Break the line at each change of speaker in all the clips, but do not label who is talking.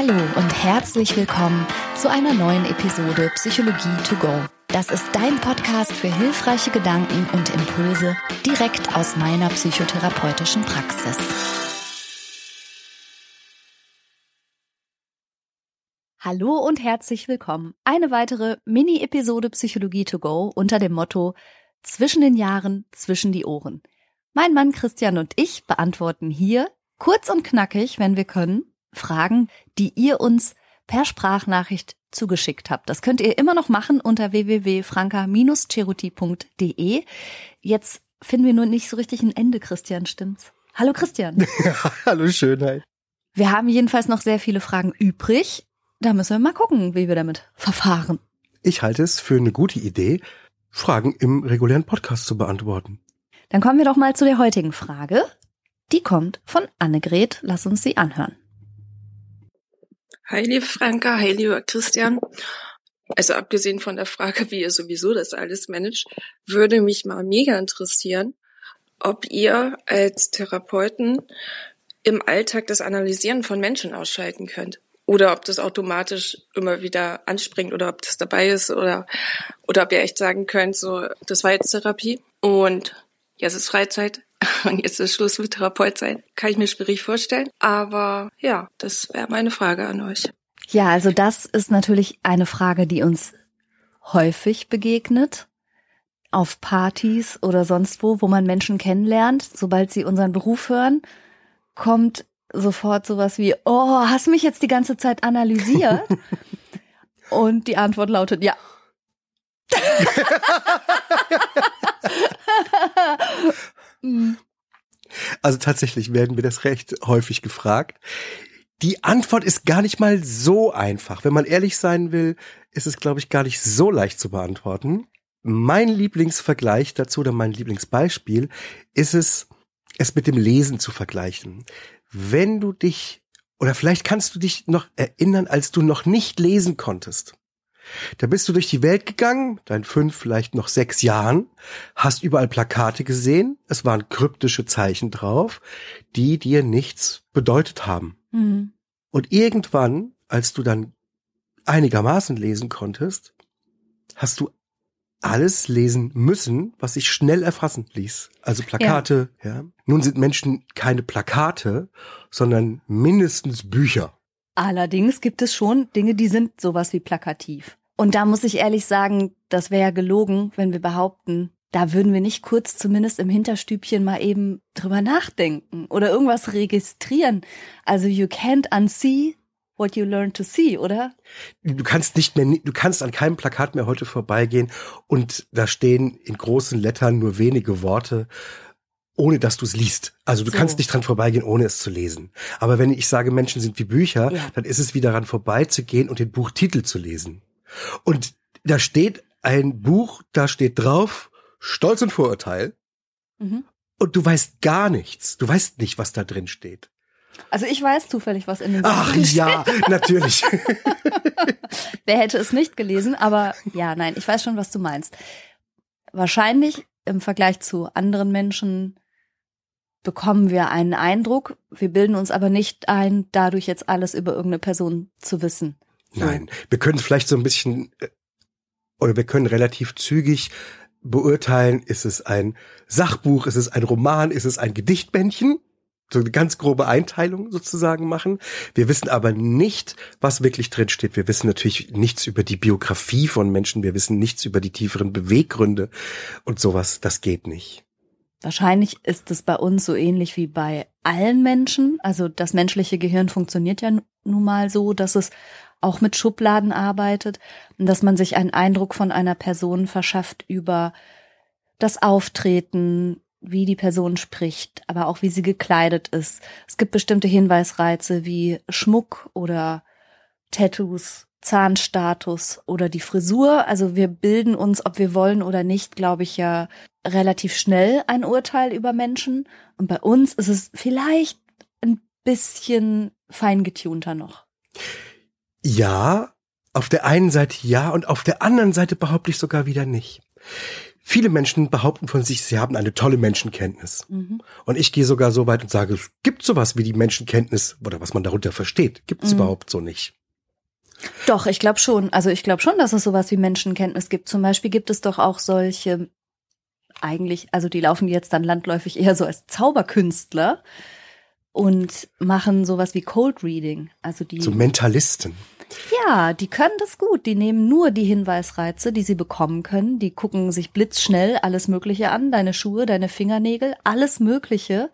Hallo und herzlich willkommen zu einer neuen Episode Psychologie to go. Das ist dein Podcast für hilfreiche Gedanken und Impulse direkt aus meiner psychotherapeutischen Praxis. Hallo und herzlich willkommen. Eine weitere Mini-Episode Psychologie to go unter dem Motto Zwischen den Jahren, zwischen die Ohren. Mein Mann Christian und ich beantworten hier kurz und knackig, wenn wir können, Fragen, die ihr uns per Sprachnachricht zugeschickt habt. Das könnt ihr immer noch machen unter www.franka-cheruti.de. Jetzt finden wir nur nicht so richtig ein Ende, Christian, stimmt's? Hallo Christian.
Hallo Schönheit.
Wir haben jedenfalls noch sehr viele Fragen übrig. Da müssen wir mal gucken, wie wir damit verfahren.
Ich halte es für eine gute Idee, Fragen im regulären Podcast zu beantworten.
Dann kommen wir doch mal zu der heutigen Frage. Die kommt von Annegret. Lass uns sie anhören.
Hi, liebe Franka, hi, lieber Christian. Also abgesehen von der Frage, wie ihr sowieso das alles managt, würde mich mal mega interessieren, ob ihr als Therapeuten im Alltag das Analysieren von Menschen ausschalten könnt. Oder ob das automatisch immer wieder anspringt oder ob das dabei ist oder, oder ob ihr echt sagen könnt, so, das war jetzt Therapie und jetzt ist Freizeit und jetzt ist Schluss mit Therapeut sein. Kann ich mir schwierig vorstellen. Aber ja, das wäre meine Frage an euch.
Ja, also das ist natürlich eine Frage, die uns häufig begegnet. Auf Partys oder sonst wo, wo man Menschen kennenlernt. Sobald sie unseren Beruf hören, kommt sofort sowas wie, oh, hast mich jetzt die ganze Zeit analysiert? Und die Antwort lautet ja.
Also tatsächlich werden wir das recht häufig gefragt. Die Antwort ist gar nicht mal so einfach. Wenn man ehrlich sein will, ist es, glaube ich, gar nicht so leicht zu beantworten. Mein Lieblingsvergleich dazu oder mein Lieblingsbeispiel ist es, es mit dem Lesen zu vergleichen. Wenn du dich, oder vielleicht kannst du dich noch erinnern, als du noch nicht lesen konntest. Da bist du durch die Welt gegangen, dein fünf, vielleicht noch sechs Jahren, hast überall Plakate gesehen, es waren kryptische Zeichen drauf, die dir nichts bedeutet haben. Mhm. Und irgendwann, als du dann einigermaßen lesen konntest, hast du alles lesen müssen, was sich schnell erfassen ließ. Also Plakate, ja. ja. Nun sind Menschen keine Plakate, sondern mindestens Bücher.
Allerdings gibt es schon Dinge, die sind sowas wie plakativ. Und da muss ich ehrlich sagen, das wäre ja gelogen, wenn wir behaupten, da würden wir nicht kurz zumindest im Hinterstübchen mal eben drüber nachdenken oder irgendwas registrieren. Also you can't unsee what you learn to see, oder?
Du kannst nicht mehr, du kannst an keinem Plakat mehr heute vorbeigehen und da stehen in großen Lettern nur wenige Worte ohne dass du es liest. Also du so. kannst nicht dran vorbeigehen, ohne es zu lesen. Aber wenn ich sage, Menschen sind wie Bücher, ja. dann ist es wie daran vorbeizugehen und den Buchtitel zu lesen. Und da steht ein Buch, da steht drauf, Stolz und Vorurteil. Mhm. Und du weißt gar nichts. Du weißt nicht, was da drin steht.
Also ich weiß zufällig, was in dem
Buch Ach steht. ja, natürlich.
Wer hätte es nicht gelesen? Aber ja, nein, ich weiß schon, was du meinst. Wahrscheinlich im Vergleich zu anderen Menschen bekommen wir einen Eindruck. Wir bilden uns aber nicht ein, dadurch jetzt alles über irgendeine Person zu wissen.
Nein, wir können vielleicht so ein bisschen äh, oder wir können relativ zügig beurteilen, ist es ein Sachbuch, ist es ein Roman, ist es ein Gedichtbändchen? So eine ganz grobe Einteilung sozusagen machen. Wir wissen aber nicht, was wirklich drin steht. Wir wissen natürlich nichts über die Biografie von Menschen. Wir wissen nichts über die tieferen Beweggründe und sowas. Das geht nicht.
Wahrscheinlich ist es bei uns so ähnlich wie bei allen Menschen. Also das menschliche Gehirn funktioniert ja nun mal so, dass es auch mit Schubladen arbeitet und dass man sich einen Eindruck von einer Person verschafft über das Auftreten, wie die Person spricht, aber auch wie sie gekleidet ist. Es gibt bestimmte Hinweisreize wie Schmuck oder Tattoos, Zahnstatus oder die Frisur. Also wir bilden uns, ob wir wollen oder nicht, glaube ich ja relativ schnell ein Urteil über Menschen. Und bei uns ist es vielleicht ein bisschen feingetunter noch.
Ja, auf der einen Seite ja und auf der anderen Seite behaupte ich sogar wieder nicht. Viele Menschen behaupten von sich, sie haben eine tolle Menschenkenntnis. Mhm. Und ich gehe sogar so weit und sage, es gibt sowas wie die Menschenkenntnis oder was man darunter versteht. Gibt es mhm. überhaupt so nicht.
Doch, ich glaube schon. Also ich glaube schon, dass es sowas wie Menschenkenntnis gibt. Zum Beispiel gibt es doch auch solche, eigentlich, also die laufen jetzt dann landläufig eher so als Zauberkünstler und machen sowas wie Cold Reading. Also die.
So Mentalisten.
Ja, die können das gut. Die nehmen nur die Hinweisreize, die sie bekommen können. Die gucken sich blitzschnell alles Mögliche an, deine Schuhe, deine Fingernägel, alles Mögliche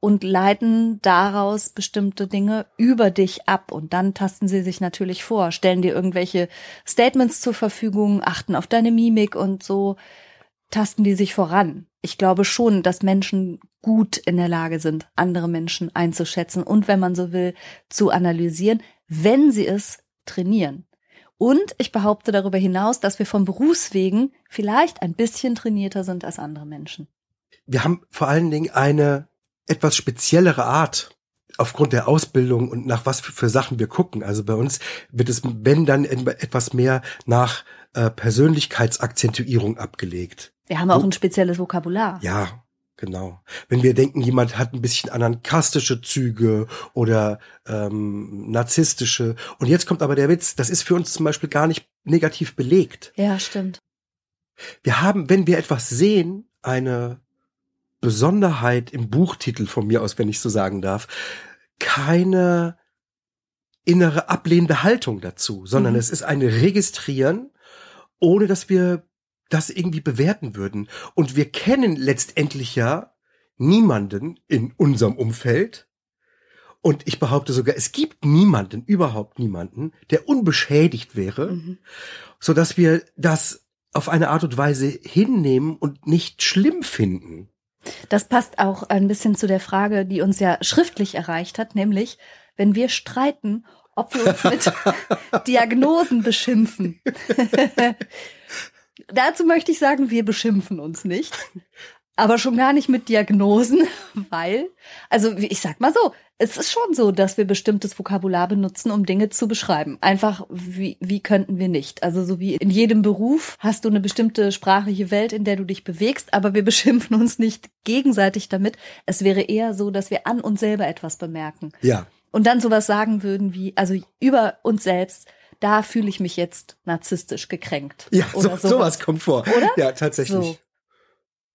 und leiten daraus bestimmte Dinge über dich ab. Und dann tasten sie sich natürlich vor, stellen dir irgendwelche Statements zur Verfügung, achten auf deine Mimik und so tasten die sich voran. Ich glaube schon, dass Menschen gut in der Lage sind, andere Menschen einzuschätzen und, wenn man so will, zu analysieren, wenn sie es trainieren. Und ich behaupte darüber hinaus, dass wir von Berufswegen vielleicht ein bisschen trainierter sind als andere Menschen.
Wir haben vor allen Dingen eine etwas speziellere Art aufgrund der Ausbildung und nach was für, Sachen wir gucken. Also bei uns wird es, wenn dann etwas mehr nach äh, Persönlichkeitsakzentuierung abgelegt.
Wir haben auch ein spezielles Vokabular.
Ja, Genau. Wenn wir denken, jemand hat ein bisschen anarkastische Züge oder ähm, narzisstische. Und jetzt kommt aber der Witz, das ist für uns zum Beispiel gar nicht negativ belegt.
Ja, stimmt.
Wir haben, wenn wir etwas sehen, eine Besonderheit im Buchtitel von mir aus, wenn ich so sagen darf, keine innere ablehnende Haltung dazu, sondern mhm. es ist ein Registrieren, ohne dass wir das irgendwie bewerten würden. Und wir kennen letztendlich ja niemanden in unserem Umfeld. Und ich behaupte sogar, es gibt niemanden, überhaupt niemanden, der unbeschädigt wäre, mhm. so dass wir das auf eine Art und Weise hinnehmen und nicht schlimm finden.
Das passt auch ein bisschen zu der Frage, die uns ja schriftlich erreicht hat, nämlich, wenn wir streiten, ob wir uns mit Diagnosen beschimpfen. Dazu möchte ich sagen, wir beschimpfen uns nicht. Aber schon gar nicht mit Diagnosen, weil, also ich sag mal so, es ist schon so, dass wir bestimmtes Vokabular benutzen, um Dinge zu beschreiben. Einfach, wie, wie könnten wir nicht? Also so wie in jedem Beruf hast du eine bestimmte sprachliche Welt, in der du dich bewegst, aber wir beschimpfen uns nicht gegenseitig damit. Es wäre eher so, dass wir an uns selber etwas bemerken.
Ja.
Und dann sowas sagen würden wie, also über uns selbst, da fühle ich mich jetzt narzisstisch gekränkt.
Ja, so, sowas. sowas kommt vor.
Oder?
Ja, tatsächlich. So.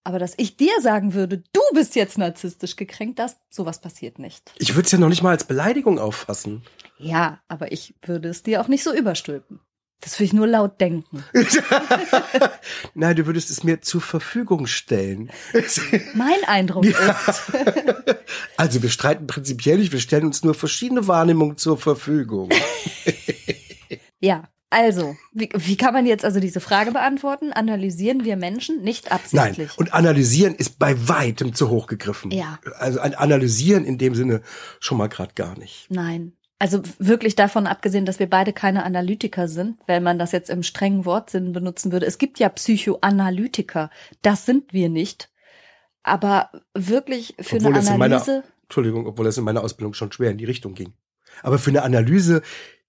Aber dass ich dir sagen würde, du bist jetzt narzisstisch gekränkt, das sowas passiert nicht.
Ich würde es ja noch nicht mal als Beleidigung auffassen.
Ja, aber ich würde es dir auch nicht so überstülpen. Das will ich nur laut denken.
Nein, du würdest es mir zur Verfügung stellen.
Mein Eindruck ja. ist.
also wir streiten prinzipiell nicht, wir stellen uns nur verschiedene Wahrnehmungen zur Verfügung.
Ja, also, wie, wie kann man jetzt also diese Frage beantworten? Analysieren wir Menschen nicht absichtlich?
Nein, und analysieren ist bei weitem zu hoch gegriffen.
Ja.
Also analysieren in dem Sinne schon mal gerade gar nicht.
Nein. Also wirklich davon abgesehen, dass wir beide keine Analytiker sind, wenn man das jetzt im strengen Wortsinn benutzen würde. Es gibt ja Psychoanalytiker. Das sind wir nicht. Aber wirklich für obwohl eine Analyse.
Meiner, Entschuldigung, obwohl das in meiner Ausbildung schon schwer in die Richtung ging. Aber für eine Analyse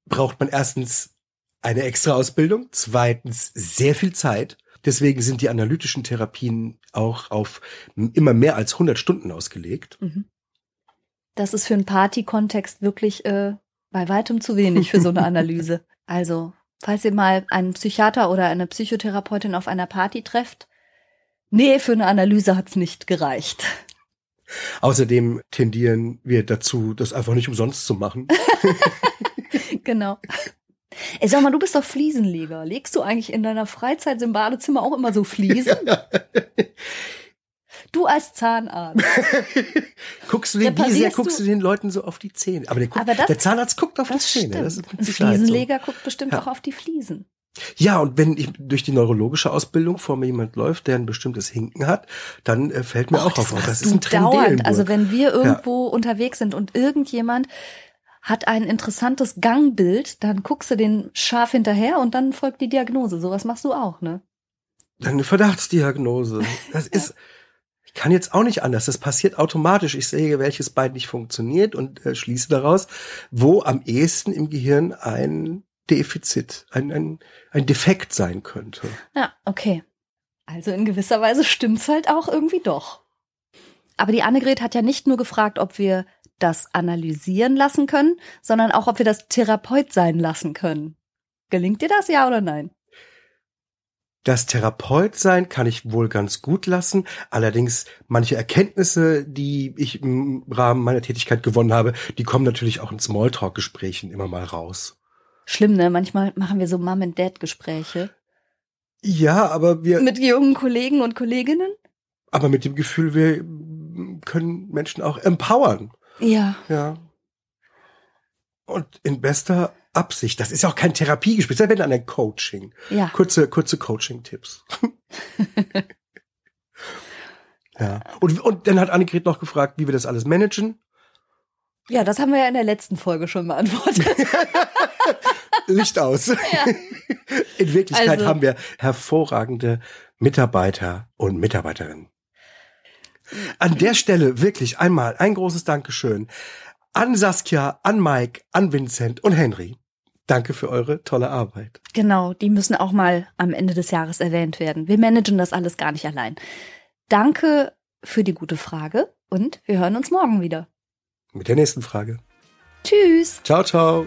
braucht man erstens eine extra Ausbildung, zweitens sehr viel Zeit. Deswegen sind die analytischen Therapien auch auf immer mehr als 100 Stunden ausgelegt. Mhm.
Das ist für einen Party-Kontext wirklich äh, bei weitem zu wenig für so eine Analyse. also, falls ihr mal einen Psychiater oder eine Psychotherapeutin auf einer Party trefft, nee, für eine Analyse hat's nicht gereicht.
Außerdem tendieren wir dazu, das einfach nicht umsonst zu machen.
genau. Ey, sag mal, du bist doch Fliesenleger. Legst du eigentlich in deiner Freizeit im Badezimmer auch immer so Fliesen? Du als Zahnarzt.
guckst du den, wie sehr guckst du den Leuten so auf die Zähne? Aber der, guckt, Aber das, der Zahnarzt guckt auf die Zähne. Das
ist Ein Fliesenleger so. guckt bestimmt ja. auch auf die Fliesen.
Ja, und wenn ich durch die neurologische Ausbildung vor mir jemand läuft, der ein bestimmtes Hinken hat, dann äh, fällt mir Och, auch auf, das ist ein Trend. Dauernd.
Also wenn wir irgendwo ja. unterwegs sind und irgendjemand hat ein interessantes Gangbild, dann guckst du den scharf hinterher und dann folgt die Diagnose. Sowas machst du auch, ne?
Eine Verdachtsdiagnose. Das ist, ich kann jetzt auch nicht anders. Das passiert automatisch. Ich sehe, welches Bein nicht funktioniert und äh, schließe daraus, wo am ehesten im Gehirn ein Defizit, ein, ein, ein Defekt sein könnte.
Ja, okay. Also in gewisser Weise stimmt's halt auch irgendwie doch. Aber die Annegret hat ja nicht nur gefragt, ob wir das analysieren lassen können, sondern auch, ob wir das Therapeut sein lassen können. Gelingt dir das, ja oder nein?
Das Therapeut sein kann ich wohl ganz gut lassen. Allerdings manche Erkenntnisse, die ich im Rahmen meiner Tätigkeit gewonnen habe, die kommen natürlich auch in Smalltalk-Gesprächen immer mal raus.
Schlimm, ne? Manchmal machen wir so Mom-and-Dad-Gespräche.
Ja, aber wir.
Mit jungen Kollegen und Kolleginnen?
Aber mit dem Gefühl, wir können Menschen auch empowern.
Ja.
Ja. Und in bester Absicht. Das ist ja auch kein Therapiegespräch, das ist ja ein Coaching.
Ja.
Kurze, kurze Coaching-Tipps. ja. Und, und dann hat Annegret noch gefragt, wie wir das alles managen.
Ja, das haben wir ja in der letzten Folge schon beantwortet.
Licht aus.
Ja.
In Wirklichkeit
Also-
haben wir hervorragende Mitarbeiter und Mitarbeiterinnen. An der Stelle wirklich einmal ein großes Dankeschön an Saskia, an Mike, an Vincent und Henry. Danke für eure tolle Arbeit.
Genau, die müssen auch mal am Ende des Jahres erwähnt werden. Wir managen das alles gar nicht allein. Danke für die gute Frage und wir hören uns morgen wieder.
Mit der nächsten Frage.
Tschüss.
Ciao, ciao.